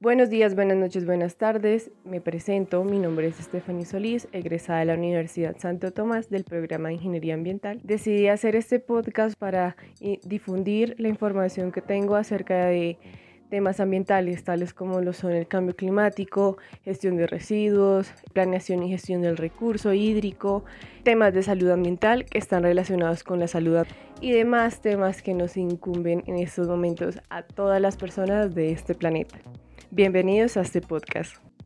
Buenos días, buenas noches, buenas tardes. Me presento, mi nombre es Stephanie Solís, egresada de la Universidad Santo Tomás del programa de Ingeniería Ambiental. Decidí hacer este podcast para eh, difundir la información que tengo acerca de temas ambientales, tales como lo son el cambio climático, gestión de residuos, planeación y gestión del recurso hídrico, temas de salud ambiental que están relacionados con la salud y demás temas que nos incumben en estos momentos a todas las personas de este planeta. Bienvenidos a este podcast.